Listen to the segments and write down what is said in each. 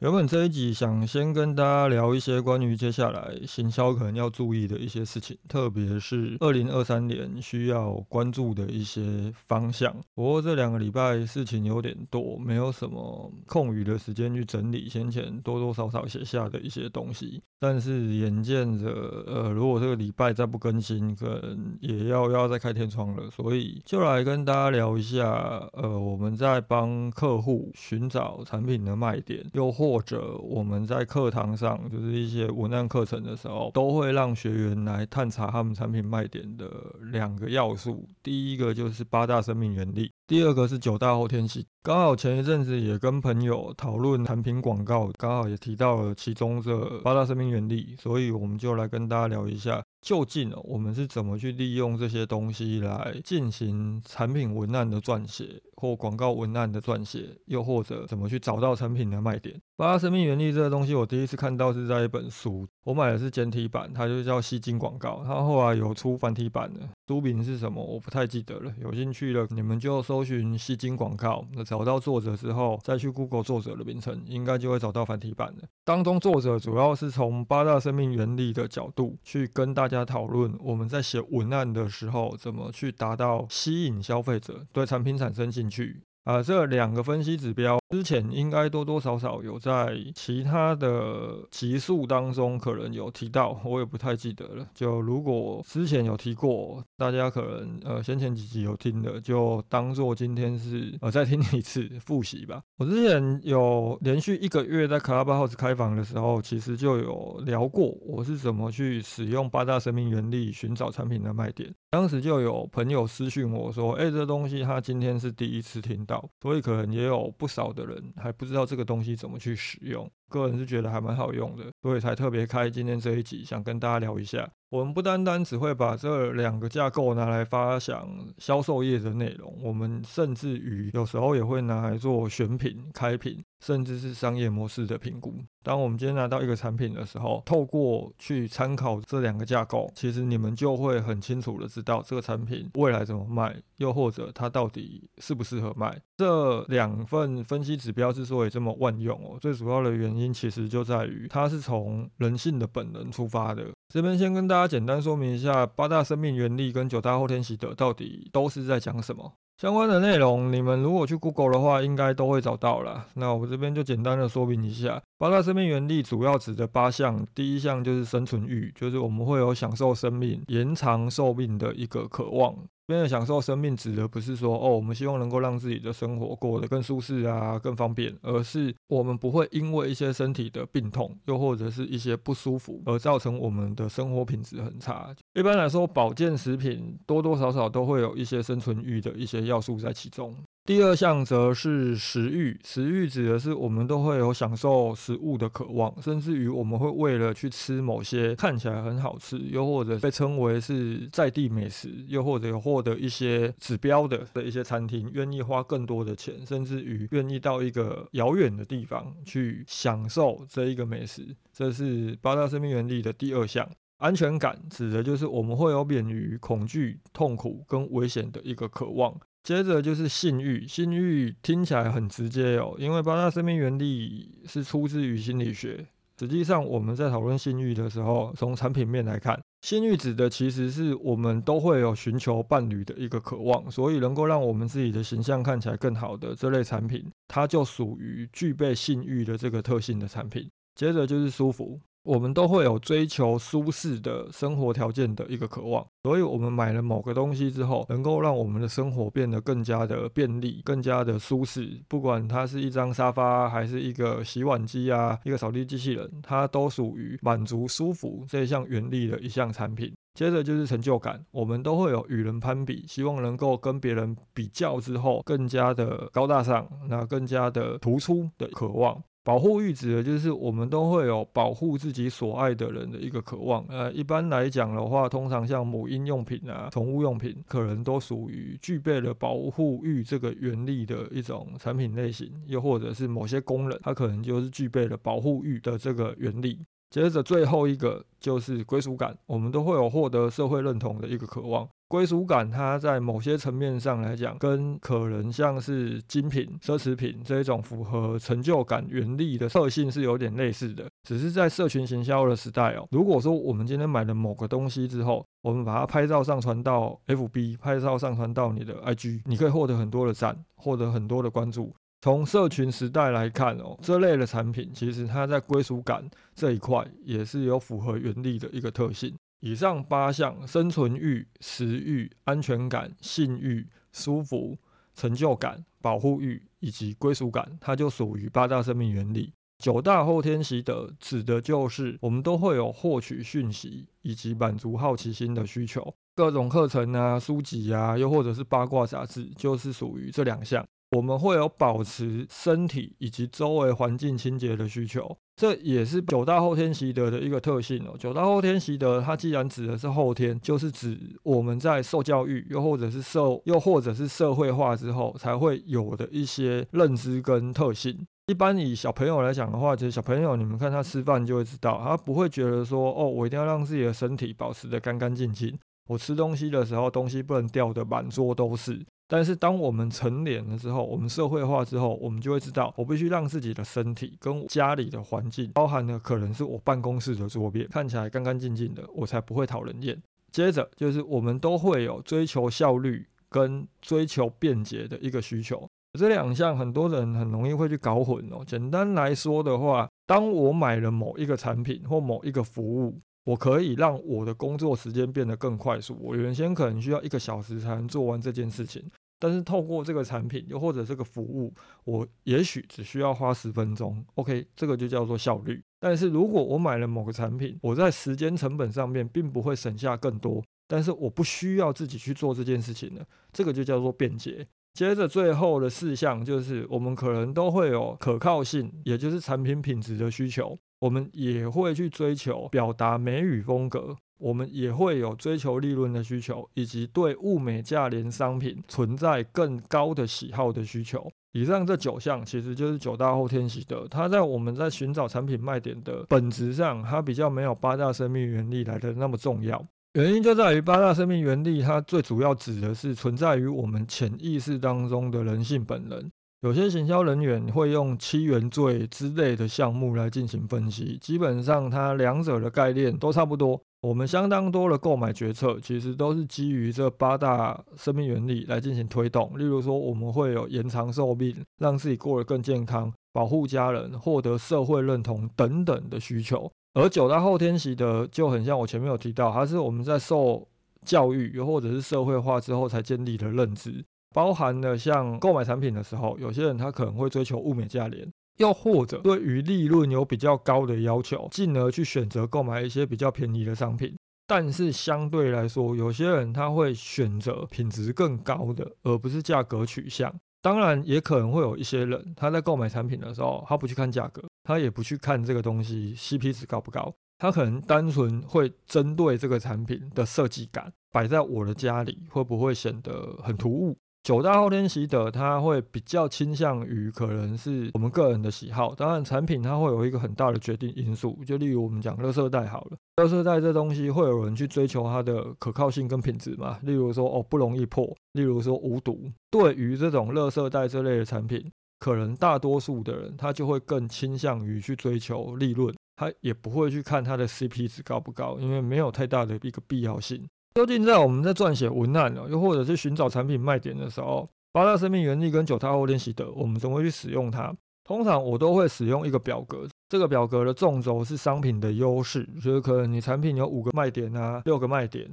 原本这一集想先跟大家聊一些关于接下来行销可能要注意的一些事情，特别是二零二三年需要关注的一些方向。不过这两个礼拜事情有点多，没有什么空余的时间去整理先前多多少少写下的一些东西。但是眼见着，呃，如果这个礼拜再不更新，可能也要要再开天窗了。所以就来跟大家聊一下，呃，我们在帮客户寻找产品的卖点，又或或者我们在课堂上，就是一些文案课程的时候，都会让学员来探查他们产品卖点的两个要素。第一个就是八大生命原理，第二个是九大后天性。刚好前一阵子也跟朋友讨论产品广告，刚好也提到了其中这八大生命原理，所以我们就来跟大家聊一下。究竟我们是怎么去利用这些东西来进行产品文案的撰写，或广告文案的撰写，又或者怎么去找到产品的卖点？八大生命原理这个东西，我第一次看到是在一本书，我买的是简体版，它就叫吸金广告，它后来有出繁体版的，书名是什么我不太记得了。有兴趣的你们就搜寻吸金广告，那找到作者之后，再去 Google 作者的名称，应该就会找到繁体版的。当中作者主要是从八大生命原理的角度去跟大家讨论，我们在写文案的时候怎么去达到吸引消费者对产品产生兴趣。啊，这两个分析指标之前应该多多少少有在其他的集数当中可能有提到，我也不太记得了。就如果之前有提过，大家可能呃先前几集有听的，就当做今天是呃再听一次复习吧。我之前有连续一个月在 Clubhouse 开房的时候，其实就有聊过我是怎么去使用八大生命原理寻找产品的卖点。当时就有朋友私讯我说：“哎，这东西他今天是第一次听到，所以可能也有不少的人还不知道这个东西怎么去使用。个人是觉得还蛮好用的，所以才特别开今天这一集，想跟大家聊一下。我们不单单只会把这两个架构拿来发想销售业的内容，我们甚至于有时候也会拿来做选品、开品。”甚至是商业模式的评估。当我们今天拿到一个产品的时候，透过去参考这两个架构，其实你们就会很清楚的知道这个产品未来怎么卖，又或者它到底适不适合卖。这两份分析指标之所以这么万用哦，最主要的原因其实就在于它是从人性的本能出发的。这边先跟大家简单说明一下，八大生命原理跟九大后天习得到底都是在讲什么。相关的内容，你们如果去 Google 的话，应该都会找到了。那我这边就简单的说明一下，八大生命原理主要指的八项，第一项就是生存欲，就是我们会有享受生命、延长寿命的一个渴望。这边的享受生命指的不是说哦，我们希望能够让自己的生活过得更舒适啊、更方便，而是我们不会因为一些身体的病痛，又或者是一些不舒服而造成我们的生活品质很差。一般来说，保健食品多多少少都会有一些生存欲的一些要素在其中。第二项则是食欲，食欲指的是我们都会有享受食物的渴望，甚至于我们会为了去吃某些看起来很好吃，又或者被称为是在地美食，又或者有获得一些指标的的一些餐厅，愿意花更多的钱，甚至于愿意到一个遥远的地方去享受这一个美食。这是八大生命原理的第二项。安全感指的就是我们会有免于恐惧、痛苦跟危险的一个渴望。接着就是性欲，性欲听起来很直接哦，因为八大生命原理是出自于心理学。实际上我们在讨论性欲的时候，从产品面来看，性欲指的其实是我们都会有寻求伴侣的一个渴望，所以能够让我们自己的形象看起来更好的这类产品，它就属于具备性欲的这个特性的产品。接着就是舒服。我们都会有追求舒适的生活条件的一个渴望，所以我们买了某个东西之后，能够让我们的生活变得更加的便利、更加的舒适。不管它是一张沙发，还是一个洗碗机啊，一个扫地机器人，它都属于满足舒服这一项原理的一项产品。接着就是成就感，我们都会有与人攀比，希望能够跟别人比较之后更加的高大上，那更加的突出的渴望。保护欲指的就是我们都会有保护自己所爱的人的一个渴望。呃，一般来讲的话，通常像母婴用品啊、宠物用品，可能都属于具备了保护欲这个原理的一种产品类型，又或者是某些功能，它可能就是具备了保护欲的这个原理。接着最后一个就是归属感，我们都会有获得社会认同的一个渴望。归属感，它在某些层面上来讲，跟可能像是精品、奢侈品这一种符合成就感原理的特性是有点类似的。只是在社群行销的时代哦，如果说我们今天买了某个东西之后，我们把它拍照上传到 FB，拍照上传到你的 IG，你可以获得很多的赞，获得很多的关注。从社群时代来看哦，这类的产品其实它在归属感这一块也是有符合原理的一个特性。以上八项：生存欲、食欲、安全感、性欲、舒服、成就感、保护欲以及归属感，它就属于八大生命原理。九大后天习得指的就是我们都会有获取讯息以及满足好奇心的需求，各种课程啊、书籍啊，又或者是八卦杂志，就是属于这两项。我们会有保持身体以及周围环境清洁的需求。这也是九大后天习得的一个特性哦。九大后天习得，它既然指的是后天，就是指我们在受教育，又或者是受，又或者是社会化之后才会有的一些认知跟特性。一般以小朋友来讲的话，其实小朋友你们看他吃饭就会知道，他不会觉得说，哦，我一定要让自己的身体保持的干干净净，我吃东西的时候东西不能掉的满桌都是。但是当我们成年了之后，我们社会化之后，我们就会知道，我必须让自己的身体跟家里的环境，包含的可能是我办公室的桌面，看起来干干净净的，我才不会讨人厌。接着就是我们都会有追求效率跟追求便捷的一个需求，这两项很多人很容易会去搞混哦。简单来说的话，当我买了某一个产品或某一个服务，我可以让我的工作时间变得更快速。我原先可能需要一个小时才能做完这件事情。但是透过这个产品，又或者这个服务，我也许只需要花十分钟。OK，这个就叫做效率。但是如果我买了某个产品，我在时间成本上面并不会省下更多，但是我不需要自己去做这件事情了，这个就叫做便捷。接着最后的四项就是，我们可能都会有可靠性，也就是产品品质的需求，我们也会去追求表达美与风格。我们也会有追求利润的需求，以及对物美价廉商品存在更高的喜好的需求。以上这九项其实就是九大后天习得，它在我们在寻找产品卖点的本质上，它比较没有八大生命原理来的那么重要。原因就在于八大生命原理，它最主要指的是存在于我们潜意识当中的人性本能。有些行销人员会用七原罪之类的项目来进行分析，基本上它两者的概念都差不多。我们相当多的购买决策，其实都是基于这八大生命原理来进行推动。例如说，我们会有延长寿命、让自己过得更健康、保护家人、获得社会认同等等的需求。而九大后天习得就很像我前面有提到，它是我们在受教育又或者是社会化之后才建立的认知，包含了像购买产品的时候，有些人他可能会追求物美价廉。又或者对于利润有比较高的要求，进而去选择购买一些比较便宜的商品。但是相对来说，有些人他会选择品质更高的，而不是价格取向。当然，也可能会有一些人他在购买产品的时候，他不去看价格，他也不去看这个东西 CP 值高不高，他可能单纯会针对这个产品的设计感摆在我的家里，会不会显得很突兀？九大后天习得，它会比较倾向于可能是我们个人的喜好。当然，产品它会有一个很大的决定因素。就例如我们讲乐色袋好了，乐色袋这东西会有人去追求它的可靠性跟品质嘛？例如说哦不容易破，例如说无毒。对于这种乐色袋这类的产品，可能大多数的人他就会更倾向于去追求利润，他也不会去看它的 CP 值高不高，因为没有太大的一个必要性。究竟在我们在撰写文案呢，又或者是寻找产品卖点的时候，八大生命原理跟九大后天习的，我们怎么去使用它？通常我都会使用一个表格，这个表格的纵轴是商品的优势，就是可能你产品有五个卖点啊，六个卖点，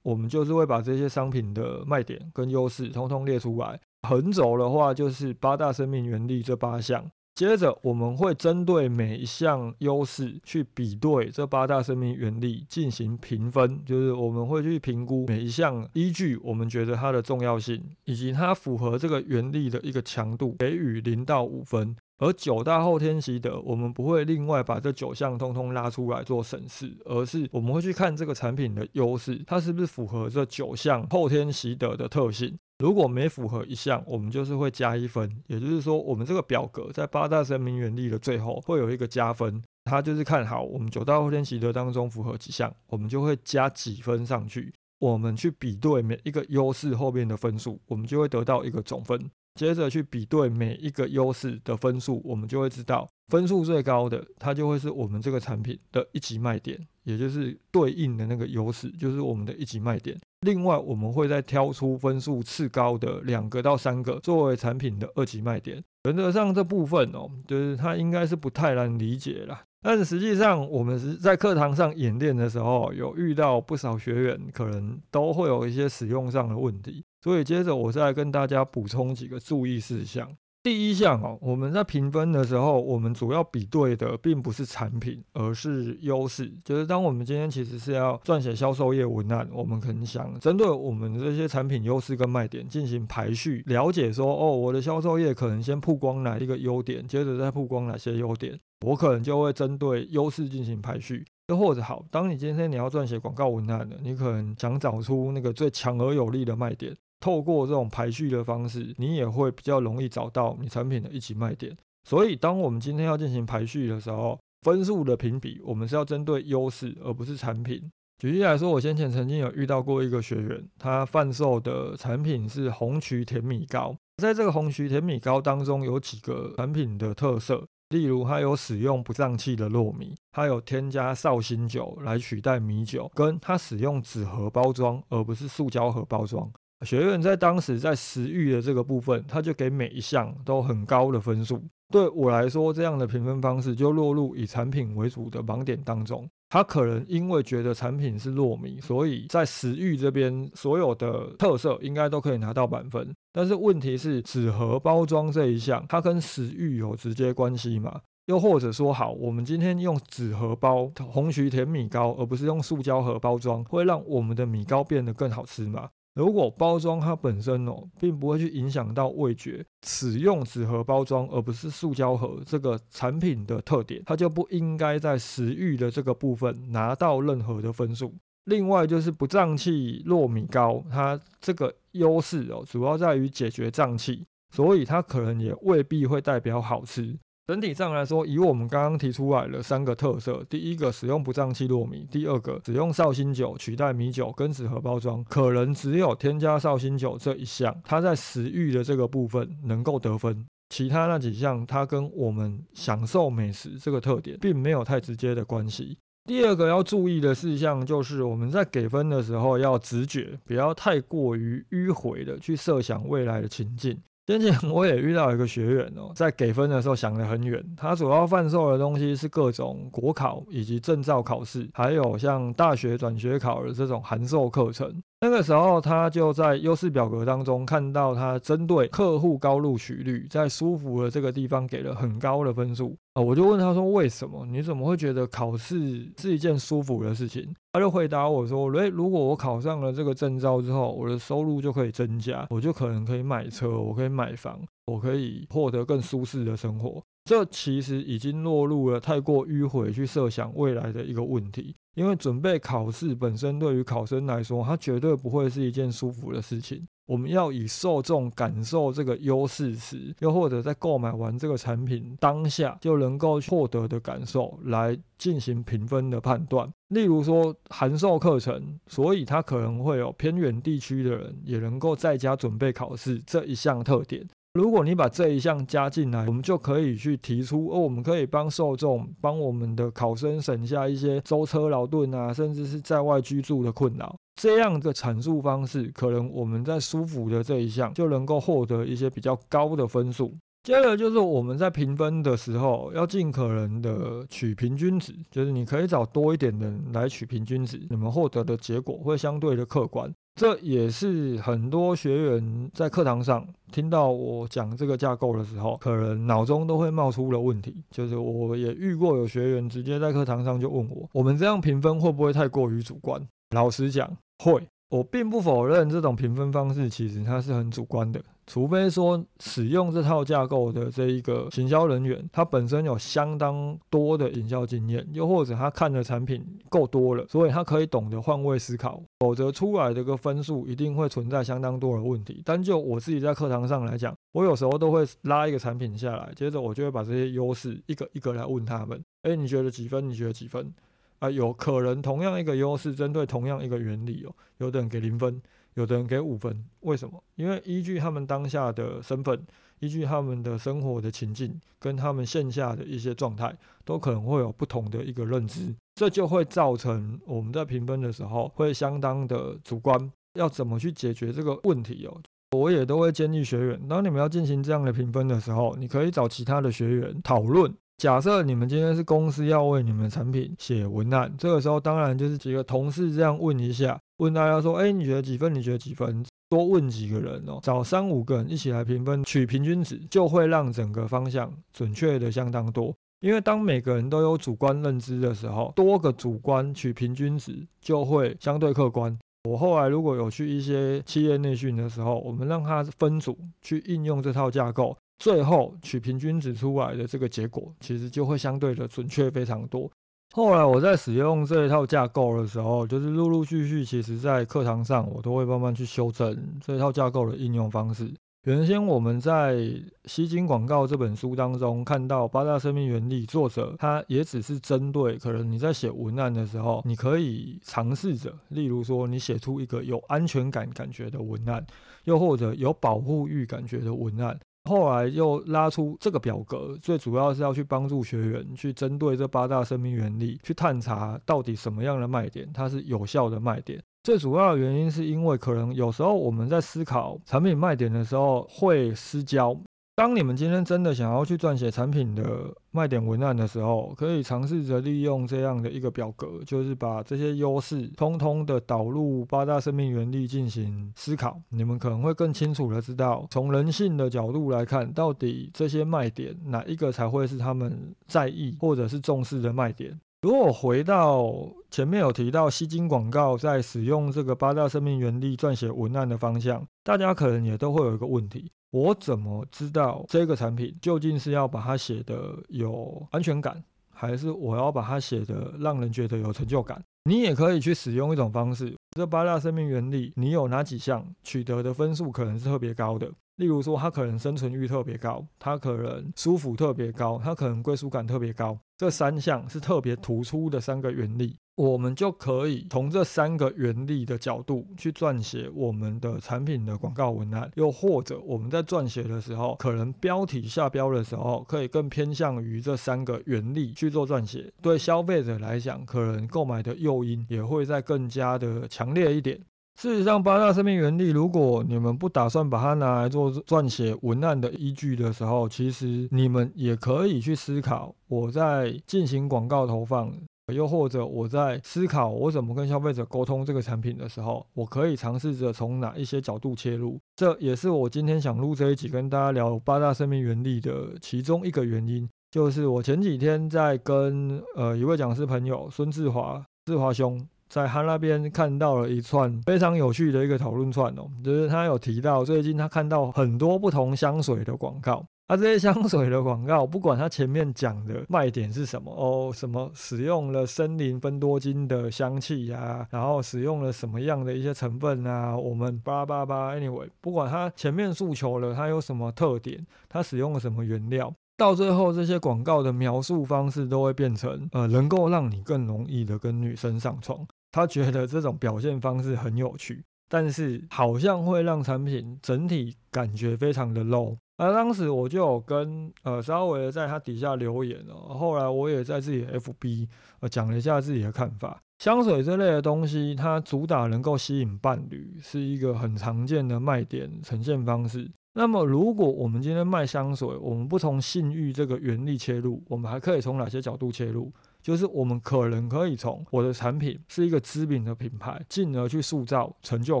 我们就是会把这些商品的卖点跟优势通通列出来。横轴的话就是八大生命原理这八项。接着，我们会针对每一项优势去比对这八大生命原理进行评分，就是我们会去评估每一项依据，我们觉得它的重要性以及它符合这个原理的一个强度，给予零到五分。而九大后天习得，我们不会另外把这九项通通拉出来做审视，而是我们会去看这个产品的优势，它是不是符合这九项后天习得的特性。如果没符合一项，我们就是会加一分。也就是说，我们这个表格在八大生命原理的最后会有一个加分，它就是看好我们九大后天习得当中符合几项，我们就会加几分上去。我们去比对每一个优势后面的分数，我们就会得到一个总分。接着去比对每一个优势的分数，我们就会知道分数最高的，它就会是我们这个产品的一级卖点，也就是对应的那个优势，就是我们的一级卖点。另外，我们会再挑出分数次高的两个到三个作为产品的二级卖点。原则上这部分哦，就是它应该是不太难理解了。但是实际上，我们是在课堂上演练的时候，有遇到不少学员，可能都会有一些使用上的问题。所以接着我再跟大家补充几个注意事项。第一项哦，我们在评分的时候，我们主要比对的并不是产品，而是优势。就是当我们今天其实是要撰写销售业文案，我们可能想针对我们这些产品优势跟卖点进行排序，了解说哦，我的销售业可能先曝光哪一个优点，接着再曝光哪些优点，我可能就会针对优势进行排序。又或者好，当你今天你要撰写广告文案的，你可能想找出那个最强而有力的卖点。透过这种排序的方式，你也会比较容易找到你产品的一级卖点。所以，当我们今天要进行排序的时候，分数的评比，我们是要针对优势，而不是产品。举例来说，我先前曾经有遇到过一个学员，他贩售的产品是红曲甜米糕。在这个红曲甜米糕当中，有几个产品的特色，例如它有使用不胀气的糯米，它有添加绍兴酒来取代米酒，跟它使用纸盒包装，而不是塑胶盒包装。学院在当时在食欲的这个部分，他就给每一项都很高的分数。对我来说，这样的评分方式就落入以产品为主的盲点当中。他可能因为觉得产品是糯米，所以在食欲这边所有的特色应该都可以拿到满分。但是问题是纸盒包装这一项，它跟食欲有直接关系吗？又或者说，好，我们今天用纸盒包红曲甜米糕，而不是用塑胶盒包装，会让我们的米糕变得更好吃吗？如果包装它本身哦，并不会去影响到味觉，使用纸盒包装而不是塑胶盒这个产品的特点，它就不应该在食欲的这个部分拿到任何的分数。另外就是不胀气糯米糕，它这个优势哦，主要在于解决胀气，所以它可能也未必会代表好吃。整体上来说，以我们刚刚提出来的三个特色，第一个使用不胀气糯米，第二个使用绍兴酒取代米酒跟纸盒包装，可能只有添加绍兴酒这一项，它在食欲的这个部分能够得分，其他那几项它跟我们享受美食这个特点并没有太直接的关系。第二个要注意的事项就是我们在给分的时候要直觉，不要太过于迂回的去设想未来的情境。先前我也遇到一个学员哦，在给分的时候想得很远。他主要贩售的东西是各种国考以及证照考试，还有像大学转学考的这种函授课程。那个时候，他就在优势表格当中看到，他针对客户高录取率，在舒服的这个地方给了很高的分数啊。我就问他说：“为什么？你怎么会觉得考试是一件舒服的事情？”他就回答我说：“诶，如果我考上了这个证照之后，我的收入就可以增加，我就可能可以买车，我可以买房，我可以获得更舒适的生活。”这其实已经落入了太过迂回去设想未来的一个问题。因为准备考试本身对于考生来说，它绝对不会是一件舒服的事情。我们要以受众感受这个优势时，又或者在购买完这个产品当下就能够获得的感受来进行评分的判断。例如说函授课程，所以它可能会有偏远地区的人也能够在家准备考试这一项特点。如果你把这一项加进来，我们就可以去提出，哦，我们可以帮受众、帮我们的考生省下一些舟车劳顿啊，甚至是在外居住的困扰。这样的阐述方式，可能我们在舒服的这一项就能够获得一些比较高的分数。接着就是我们在评分的时候，要尽可能的取平均值，就是你可以找多一点的人来取平均值，你们获得的结果会相对的客观。这也是很多学员在课堂上听到我讲这个架构的时候，可能脑中都会冒出的问题。就是我也遇过有学员直接在课堂上就问我：我们这样评分会不会太过于主观？老实讲，会。我并不否认这种评分方式其实它是很主观的，除非说使用这套架构的这一个行销人员，他本身有相当多的营销经验，又或者他看的产品够多了，所以他可以懂得换位思考，否则出来的个分数一定会存在相当多的问题。单就我自己在课堂上来讲，我有时候都会拉一个产品下来，接着我就会把这些优势一个一个来问他们，哎，你觉得几分？你觉得几分？啊，有可能同样一个优势，针对同样一个原理哦，有的人给零分，有的人给五分，为什么？因为依据他们当下的身份，依据他们的生活的情境，跟他们线下的一些状态，都可能会有不同的一个认知，这就会造成我们在评分的时候会相当的主观。要怎么去解决这个问题哦？我也都会建议学员，当你们要进行这样的评分的时候，你可以找其他的学员讨论。假设你们今天是公司要为你们产品写文案，这个时候当然就是几个同事这样问一下，问大家说，哎，你觉得几分？你觉得几分？多问几个人哦，找三五个人一起来评分，取平均值，就会让整个方向准确的相当多。因为当每个人都有主观认知的时候，多个主观取平均值就会相对客观。我后来如果有去一些企业内训的时候，我们让他分组去应用这套架构。最后取平均值出来的这个结果，其实就会相对的准确非常多。后来我在使用这一套架构的时候，就是陆陆续续，其实在课堂上我都会慢慢去修正这一套架构的应用方式。原先我们在《吸金广告》这本书当中看到八大生命原理，作者他也只是针对可能你在写文案的时候，你可以尝试着，例如说你写出一个有安全感感觉的文案，又或者有保护欲感觉的文案。后来又拉出这个表格，最主要是要去帮助学员去针对这八大生命原理去探查到底什么样的卖点，它是有效的卖点。最主要的原因是因为可能有时候我们在思考产品卖点的时候会失焦。当你们今天真的想要去撰写产品的卖点文案的时候，可以尝试着利用这样的一个表格，就是把这些优势通通的导入八大生命原理进行思考。你们可能会更清楚的知道，从人性的角度来看，到底这些卖点哪一个才会是他们在意或者是重视的卖点。如果回到前面有提到吸金广告在使用这个八大生命原理撰写文案的方向，大家可能也都会有一个问题。我怎么知道这个产品究竟是要把它写的有安全感，还是我要把它写的让人觉得有成就感？你也可以去使用一种方式，这八大生命原理，你有哪几项取得的分数可能是特别高的？例如说，它可能生存欲特别高，它可能舒服特别高，它可能归属感特别高。这三项是特别突出的三个原理。我们就可以从这三个原理的角度去撰写我们的产品的广告文案，又或者我们在撰写的时候，可能标题下标的时候，可以更偏向于这三个原理去做撰写。对消费者来讲，可能购买的诱因也会再更加的强烈一点。事实上，八大生命原理，如果你们不打算把它拿来做撰写文案的依据的时候，其实你们也可以去思考，我在进行广告投放。又或者我在思考我怎么跟消费者沟通这个产品的时候，我可以尝试着从哪一些角度切入。这也是我今天想录这一集跟大家聊八大生命原理的其中一个原因。就是我前几天在跟呃一位讲师朋友孙志华志华兄在他那边看到了一串非常有趣的一个讨论串哦，就是他有提到最近他看到很多不同香水的广告。它这些香水的广告，不管它前面讲的卖点是什么哦，什么使用了森林分多精的香气呀，然后使用了什么样的一些成分啊，我们叭叭叭，anyway，不管它前面诉求了它有什么特点，它使用了什么原料，到最后这些广告的描述方式都会变成呃，能够让你更容易的跟女生上床。他觉得这种表现方式很有趣，但是好像会让产品整体感觉非常的 low。而当时我就有跟呃稍微在他底下留言哦，后来我也在自己的 FB 呃讲了一下自己的看法。香水这类的东西，它主打能够吸引伴侣，是一个很常见的卖点呈现方式。那么如果我们今天卖香水，我们不从性欲这个原理切入，我们还可以从哪些角度切入？就是我们可能可以从我的产品是一个知名的品牌，进而去塑造成就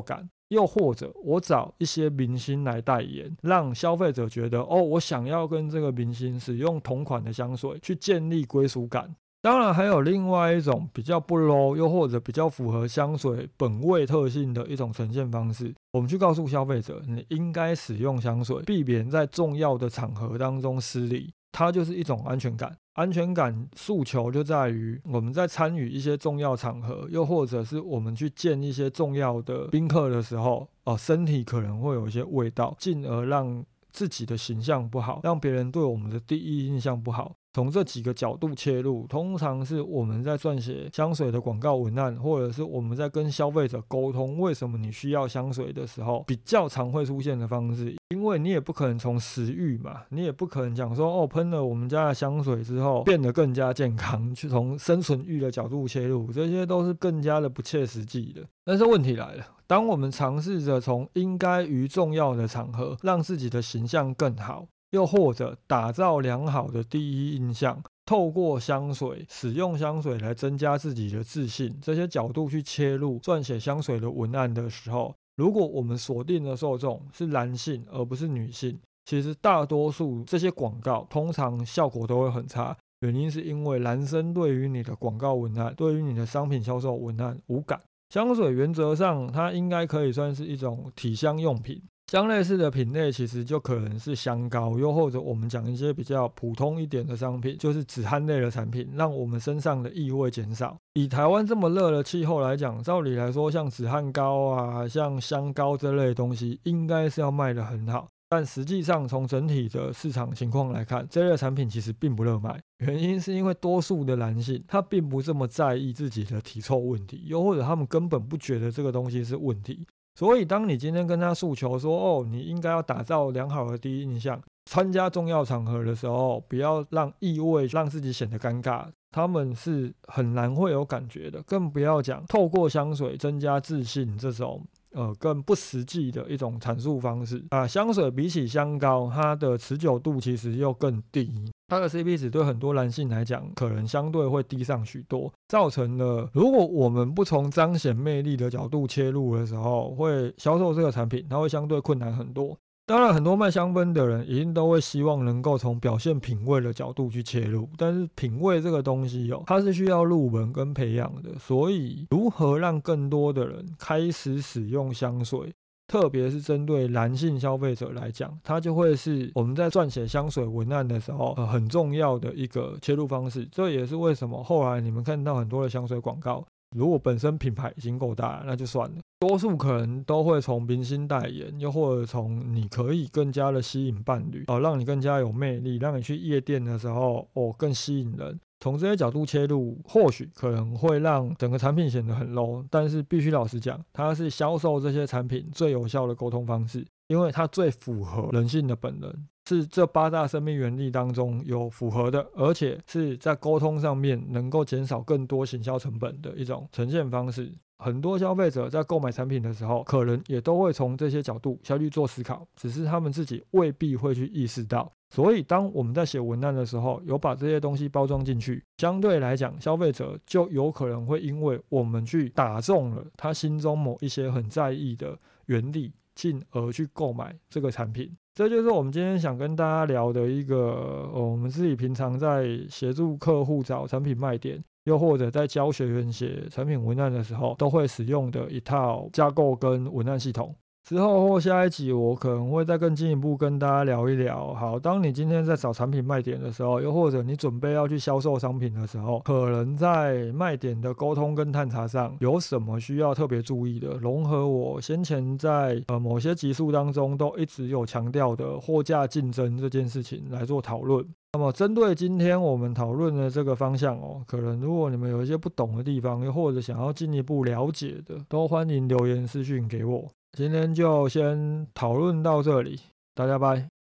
感。又或者我找一些明星来代言，让消费者觉得哦，我想要跟这个明星使用同款的香水，去建立归属感。当然还有另外一种比较不 low，又或者比较符合香水本味特性的一种呈现方式。我们去告诉消费者，你应该使用香水，避免在重要的场合当中失礼。它就是一种安全感。安全感诉求就在于我们在参与一些重要场合，又或者是我们去见一些重要的宾客的时候，哦，身体可能会有一些味道，进而让自己的形象不好，让别人对我们的第一印象不好。从这几个角度切入，通常是我们在撰写香水的广告文案，或者是我们在跟消费者沟通为什么你需要香水的时候，比较常会出现的方式。因为你也不可能从食欲嘛，你也不可能讲说哦，喷了我们家的香水之后变得更加健康，去从生存欲的角度切入，这些都是更加的不切实际的。但是问题来了，当我们尝试着从应该于重要的场合让自己的形象更好。又或者打造良好的第一印象，透过香水使用香水来增加自己的自信，这些角度去切入撰写香水的文案的时候，如果我们锁定的受众是男性而不是女性，其实大多数这些广告通常效果都会很差。原因是因为男生对于你的广告文案，对于你的商品销售文案无感。香水原则上它应该可以算是一种体香用品。香类似的品类其实就可能是香膏，又或者我们讲一些比较普通一点的商品，就是止汗类的产品，让我们身上的异味减少。以台湾这么热的气候来讲，照理来说，像止汗膏啊、像香膏这类东西，应该是要卖得很好。但实际上，从整体的市场情况来看，这类产品其实并不热卖。原因是因为多数的男性他并不这么在意自己的体臭问题，又或者他们根本不觉得这个东西是问题。所以，当你今天跟他诉求说：“哦，你应该要打造良好的第一印象，参加重要场合的时候，不要让异味让自己显得尴尬。”他们是很难会有感觉的，更不要讲透过香水增加自信这种。呃，更不实际的一种阐述方式啊。香水比起香膏，它的持久度其实又更低，它的 CP 值对很多男性来讲，可能相对会低上许多，造成了如果我们不从彰显魅力的角度切入的时候，会销售这个产品，它会相对困难很多。当然，很多卖香氛的人一定都会希望能够从表现品味的角度去切入，但是品味这个东西哦，它是需要入门跟培养的。所以，如何让更多的人开始使用香水，特别是针对男性消费者来讲，它就会是我们在撰写香水文案的时候呃很重要的一个切入方式。这也是为什么后来你们看到很多的香水广告。如果本身品牌已经够大，那就算了。多数可能都会从明星代言，又或者从你可以更加的吸引伴侣，哦，让你更加有魅力，让你去夜店的时候，哦，更吸引人。从这些角度切入，或许可能会让整个产品显得很 low，但是必须老实讲，它是销售这些产品最有效的沟通方式，因为它最符合人性的本能。是这八大生命原理当中有符合的，而且是在沟通上面能够减少更多行销成本的一种呈现方式。很多消费者在购买产品的时候，可能也都会从这些角度下去做思考，只是他们自己未必会去意识到。所以，当我们在写文案的时候，有把这些东西包装进去，相对来讲，消费者就有可能会因为我们去打中了他心中某一些很在意的原理，进而去购买这个产品。这就是我们今天想跟大家聊的一个，我们自己平常在协助客户找产品卖点，又或者在教学员写产品文案的时候，都会使用的一套架构跟文案系统。之后或下一集，我可能会再更进一步跟大家聊一聊。好，当你今天在找产品卖点的时候，又或者你准备要去销售商品的时候，可能在卖点的沟通跟探查上有什么需要特别注意的？融合我先前在呃某些集数当中都一直有强调的货架竞争这件事情来做讨论。那么针对今天我们讨论的这个方向哦，可能如果你们有一些不懂的地方，又或者想要进一步了解的，都欢迎留言私讯给我。今天就先讨论到这里，大家拜。